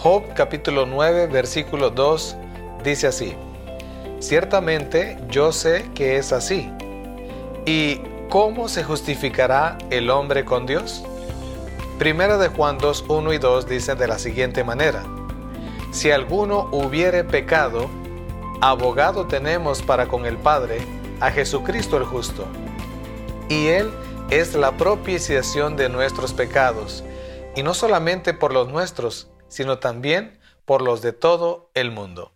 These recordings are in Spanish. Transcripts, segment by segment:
Job capítulo 9 versículo 2 dice así, Ciertamente yo sé que es así. ¿Y cómo se justificará el hombre con Dios? Primera de Juan 2, 1 y 2 dicen de la siguiente manera, Si alguno hubiere pecado, abogado tenemos para con el Padre, a Jesucristo el justo. Y Él es la propiciación de nuestros pecados, y no solamente por los nuestros, sino también por los de todo el mundo.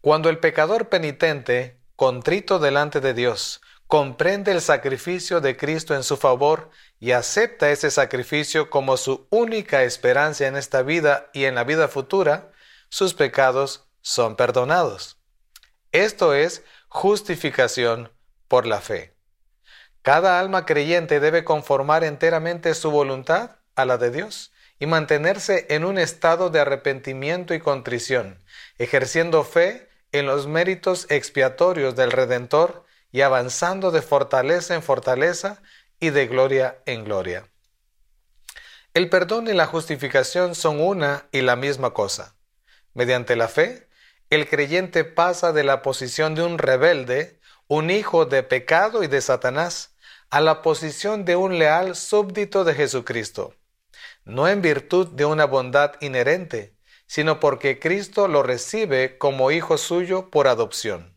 Cuando el pecador penitente, contrito delante de Dios, comprende el sacrificio de Cristo en su favor y acepta ese sacrificio como su única esperanza en esta vida y en la vida futura, sus pecados son perdonados. Esto es justificación por la fe. Cada alma creyente debe conformar enteramente su voluntad a la de Dios y mantenerse en un estado de arrepentimiento y contrición, ejerciendo fe en los méritos expiatorios del Redentor y avanzando de fortaleza en fortaleza y de gloria en gloria. El perdón y la justificación son una y la misma cosa. Mediante la fe, el creyente pasa de la posición de un rebelde, un hijo de pecado y de Satanás, a la posición de un leal súbdito de Jesucristo no en virtud de una bondad inherente, sino porque Cristo lo recibe como hijo suyo por adopción.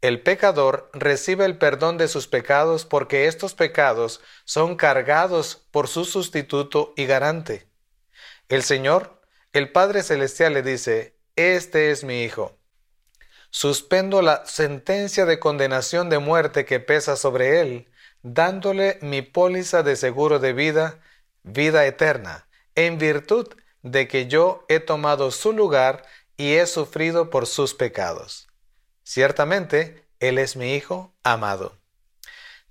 El pecador recibe el perdón de sus pecados porque estos pecados son cargados por su sustituto y garante. El Señor, el Padre Celestial le dice, Este es mi Hijo. Suspendo la sentencia de condenación de muerte que pesa sobre él, dándole mi póliza de seguro de vida vida eterna, en virtud de que yo he tomado su lugar y he sufrido por sus pecados. Ciertamente, Él es mi Hijo amado.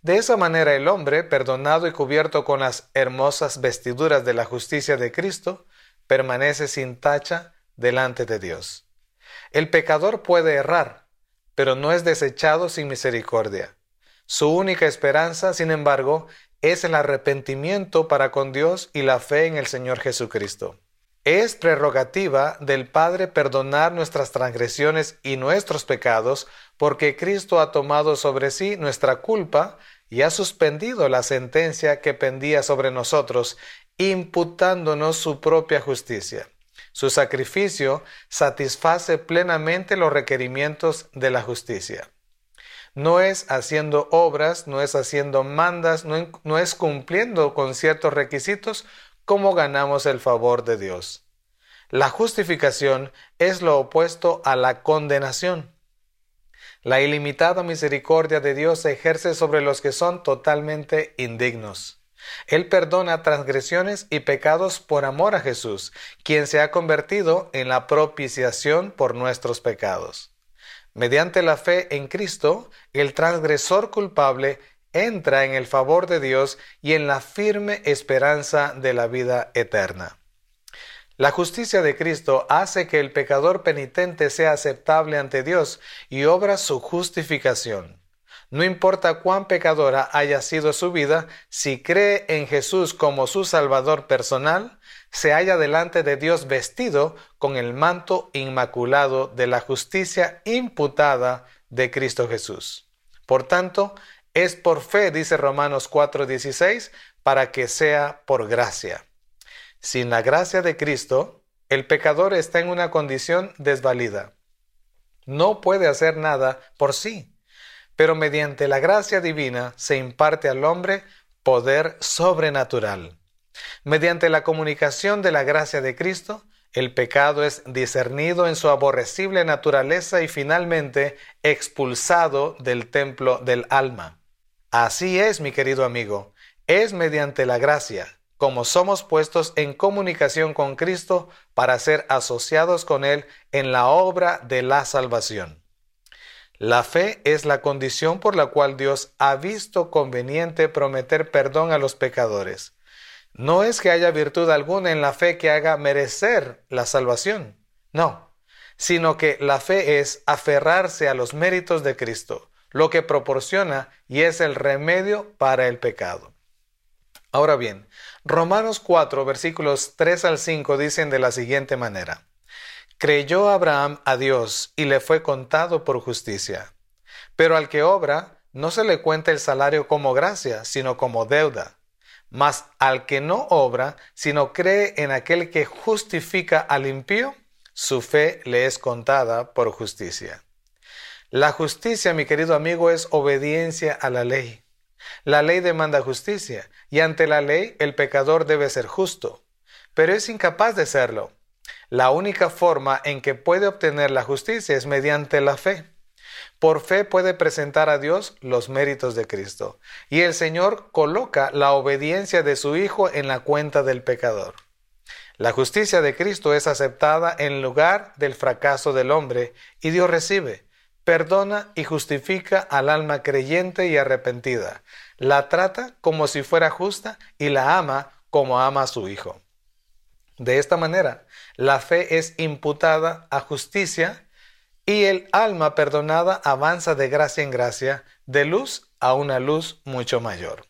De esa manera el hombre, perdonado y cubierto con las hermosas vestiduras de la justicia de Cristo, permanece sin tacha delante de Dios. El pecador puede errar, pero no es desechado sin misericordia. Su única esperanza, sin embargo, es el arrepentimiento para con Dios y la fe en el Señor Jesucristo. Es prerrogativa del Padre perdonar nuestras transgresiones y nuestros pecados, porque Cristo ha tomado sobre sí nuestra culpa y ha suspendido la sentencia que pendía sobre nosotros, imputándonos su propia justicia. Su sacrificio satisface plenamente los requerimientos de la justicia. No es haciendo obras, no es haciendo mandas, no, es cumpliendo con ciertos requisitos como ganamos el favor de Dios. La justificación es lo opuesto a la condenación. La ilimitada misericordia de Dios se ejerce sobre los que son totalmente indignos. Él perdona transgresiones y pecados por amor a Jesús, quien se ha convertido en la propiciación por nuestros pecados. Mediante la fe en Cristo, el transgresor culpable entra en el favor de Dios y en la firme esperanza de la vida eterna. La justicia de Cristo hace que el pecador penitente sea aceptable ante Dios y obra su justificación. No importa cuán pecadora haya sido su vida, si cree en Jesús como su Salvador personal, se halla delante de Dios vestido con el manto inmaculado de la justicia imputada de Cristo Jesús. Por tanto, es por fe, dice Romanos 4:16, para que sea por gracia. Sin la gracia de Cristo, el pecador está en una condición desvalida. No puede hacer nada por sí, pero mediante la gracia divina se imparte al hombre poder sobrenatural. Mediante la comunicación de la gracia de Cristo, el pecado es discernido en su aborrecible naturaleza y finalmente expulsado del templo del alma. Así es, mi querido amigo, es mediante la gracia, como somos puestos en comunicación con Cristo para ser asociados con Él en la obra de la salvación. La fe es la condición por la cual Dios ha visto conveniente prometer perdón a los pecadores. No es que haya virtud alguna en la fe que haga merecer la salvación, no, sino que la fe es aferrarse a los méritos de Cristo, lo que proporciona y es el remedio para el pecado. Ahora bien, Romanos 4, versículos 3 al 5 dicen de la siguiente manera. Creyó Abraham a Dios y le fue contado por justicia. Pero al que obra, no se le cuenta el salario como gracia, sino como deuda. Mas al que no obra, sino cree en aquel que justifica al impío, su fe le es contada por justicia. La justicia, mi querido amigo, es obediencia a la ley. La ley demanda justicia, y ante la ley el pecador debe ser justo, pero es incapaz de serlo. La única forma en que puede obtener la justicia es mediante la fe. Por fe puede presentar a Dios los méritos de Cristo, y el Señor coloca la obediencia de su Hijo en la cuenta del pecador. La justicia de Cristo es aceptada en lugar del fracaso del hombre, y Dios recibe, perdona y justifica al alma creyente y arrepentida, la trata como si fuera justa y la ama como ama a su Hijo. De esta manera, la fe es imputada a justicia y el alma perdonada avanza de gracia en gracia, de luz a una luz mucho mayor.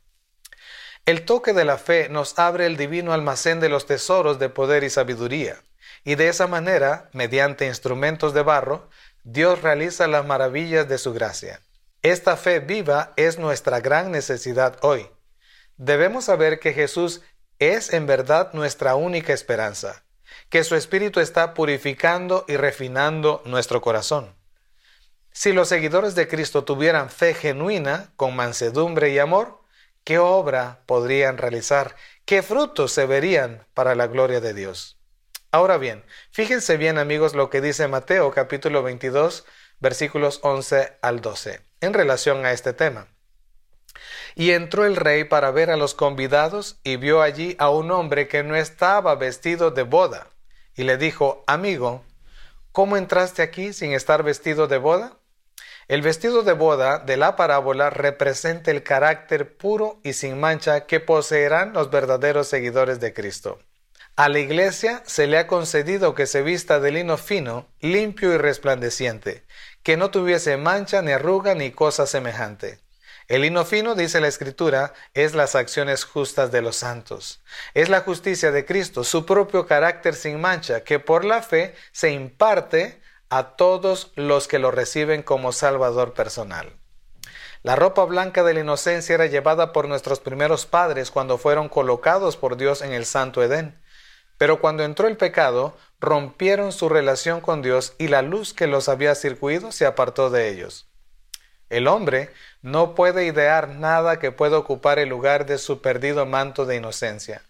El toque de la fe nos abre el divino almacén de los tesoros de poder y sabiduría, y de esa manera, mediante instrumentos de barro, Dios realiza las maravillas de su gracia. Esta fe viva es nuestra gran necesidad hoy. Debemos saber que Jesús es en verdad nuestra única esperanza, que su Espíritu está purificando y refinando nuestro corazón. Si los seguidores de Cristo tuvieran fe genuina, con mansedumbre y amor, ¿qué obra podrían realizar? ¿Qué frutos se verían para la gloria de Dios? Ahora bien, fíjense bien amigos lo que dice Mateo capítulo 22 versículos 11 al 12 en relación a este tema. Y entró el rey para ver a los convidados y vio allí a un hombre que no estaba vestido de boda. Y le dijo, amigo, ¿cómo entraste aquí sin estar vestido de boda? El vestido de boda de la parábola representa el carácter puro y sin mancha que poseerán los verdaderos seguidores de Cristo. A la iglesia se le ha concedido que se vista de lino fino, limpio y resplandeciente, que no tuviese mancha ni arruga ni cosa semejante. El lino fino, dice la Escritura, es las acciones justas de los santos. Es la justicia de Cristo, su propio carácter sin mancha, que por la fe se imparte a todos los que lo reciben como Salvador personal. La ropa blanca de la inocencia era llevada por nuestros primeros padres cuando fueron colocados por Dios en el Santo Edén. Pero cuando entró el pecado, rompieron su relación con Dios y la luz que los había circuido se apartó de ellos. El hombre no puede idear nada que pueda ocupar el lugar de su perdido manto de inocencia.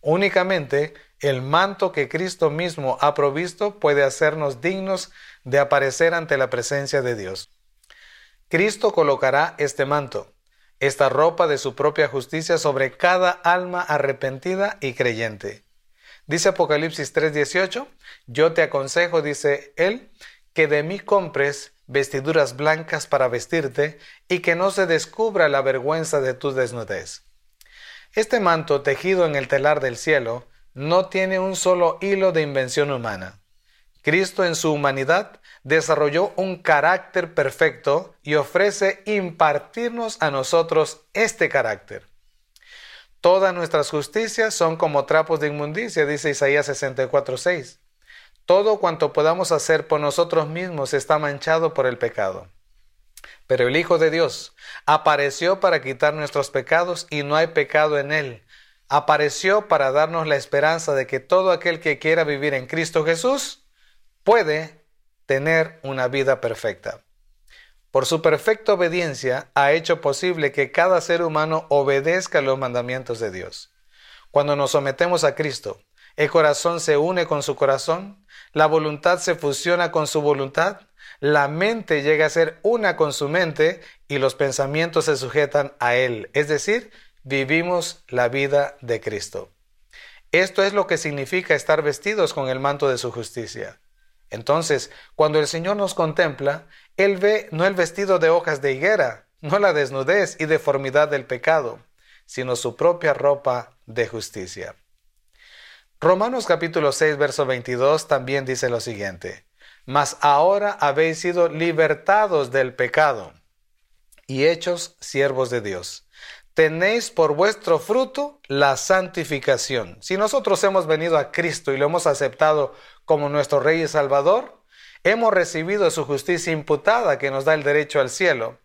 Únicamente el manto que Cristo mismo ha provisto puede hacernos dignos de aparecer ante la presencia de Dios. Cristo colocará este manto, esta ropa de su propia justicia sobre cada alma arrepentida y creyente. Dice Apocalipsis 3:18, yo te aconsejo, dice él, que de mí compres vestiduras blancas para vestirte y que no se descubra la vergüenza de tu desnudez. Este manto tejido en el telar del cielo no tiene un solo hilo de invención humana. Cristo en su humanidad desarrolló un carácter perfecto y ofrece impartirnos a nosotros este carácter. Todas nuestras justicias son como trapos de inmundicia, dice Isaías 64:6. Todo cuanto podamos hacer por nosotros mismos está manchado por el pecado. Pero el Hijo de Dios apareció para quitar nuestros pecados y no hay pecado en él. Apareció para darnos la esperanza de que todo aquel que quiera vivir en Cristo Jesús puede tener una vida perfecta. Por su perfecta obediencia ha hecho posible que cada ser humano obedezca los mandamientos de Dios. Cuando nos sometemos a Cristo, el corazón se une con su corazón, la voluntad se fusiona con su voluntad, la mente llega a ser una con su mente y los pensamientos se sujetan a Él, es decir, vivimos la vida de Cristo. Esto es lo que significa estar vestidos con el manto de su justicia. Entonces, cuando el Señor nos contempla, Él ve no el vestido de hojas de higuera, no la desnudez y deformidad del pecado, sino su propia ropa de justicia. Romanos capítulo 6, verso 22 también dice lo siguiente, Mas ahora habéis sido libertados del pecado y hechos siervos de Dios. tenéis por vuestro fruto la santificación. Si nosotros hemos venido a Cristo y lo hemos aceptado como nuestro Rey y Salvador, hemos recibido su justicia imputada que nos da el derecho al cielo.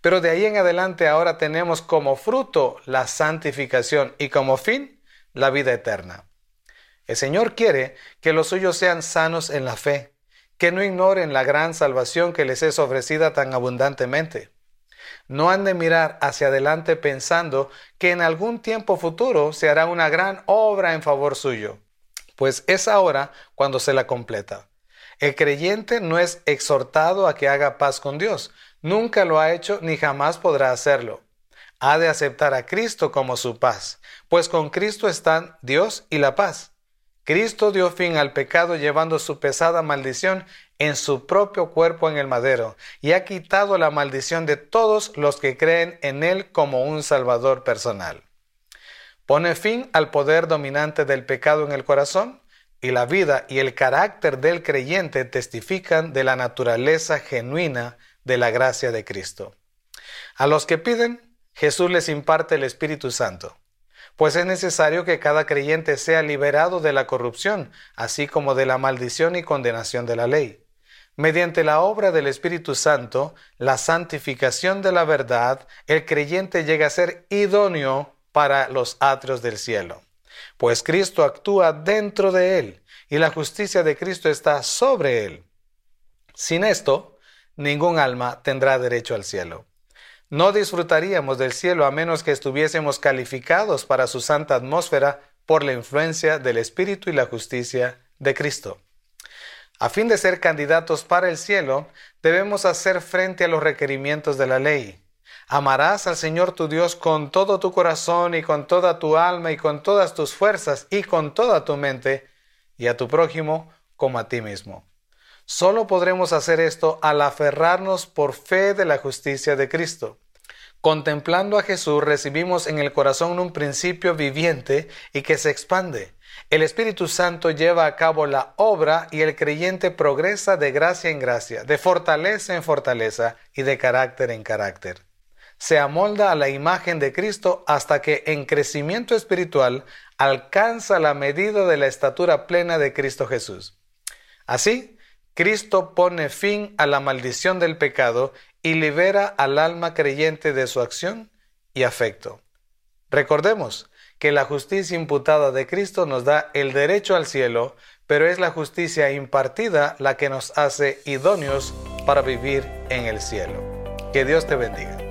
Pero de ahí en adelante ahora tenemos como fruto la santificación y como fin la vida eterna. El Señor quiere que los suyos sean sanos en la fe, que no ignoren la gran salvación que les es ofrecida tan abundantemente no han de mirar hacia adelante pensando que en algún tiempo futuro se hará una gran obra en favor suyo, pues es ahora cuando se la completa. El creyente no es exhortado a que haga paz con Dios, nunca lo ha hecho ni jamás podrá hacerlo. Ha de aceptar a Cristo como su paz, pues con Cristo están Dios y la paz. Cristo dio fin al pecado llevando su pesada maldición en su propio cuerpo en el madero y ha quitado la maldición de todos los que creen en Él como un Salvador personal. Pone fin al poder dominante del pecado en el corazón y la vida y el carácter del creyente testifican de la naturaleza genuina de la gracia de Cristo. A los que piden, Jesús les imparte el Espíritu Santo pues es necesario que cada creyente sea liberado de la corrupción, así como de la maldición y condenación de la ley. Mediante la obra del Espíritu Santo, la santificación de la verdad, el creyente llega a ser idóneo para los atrios del cielo, pues Cristo actúa dentro de él y la justicia de Cristo está sobre él. Sin esto, ningún alma tendrá derecho al cielo. No disfrutaríamos del cielo a menos que estuviésemos calificados para su santa atmósfera por la influencia del Espíritu y la justicia de Cristo. A fin de ser candidatos para el cielo, debemos hacer frente a los requerimientos de la ley. Amarás al Señor tu Dios con todo tu corazón y con toda tu alma y con todas tus fuerzas y con toda tu mente, y a tu prójimo como a ti mismo. Solo podremos hacer esto al aferrarnos por fe de la justicia de Cristo. Contemplando a Jesús recibimos en el corazón un principio viviente y que se expande. El Espíritu Santo lleva a cabo la obra y el creyente progresa de gracia en gracia, de fortaleza en fortaleza y de carácter en carácter. Se amolda a la imagen de Cristo hasta que en crecimiento espiritual alcanza la medida de la estatura plena de Cristo Jesús. Así, Cristo pone fin a la maldición del pecado y libera al alma creyente de su acción y afecto. Recordemos que la justicia imputada de Cristo nos da el derecho al cielo, pero es la justicia impartida la que nos hace idóneos para vivir en el cielo. Que Dios te bendiga.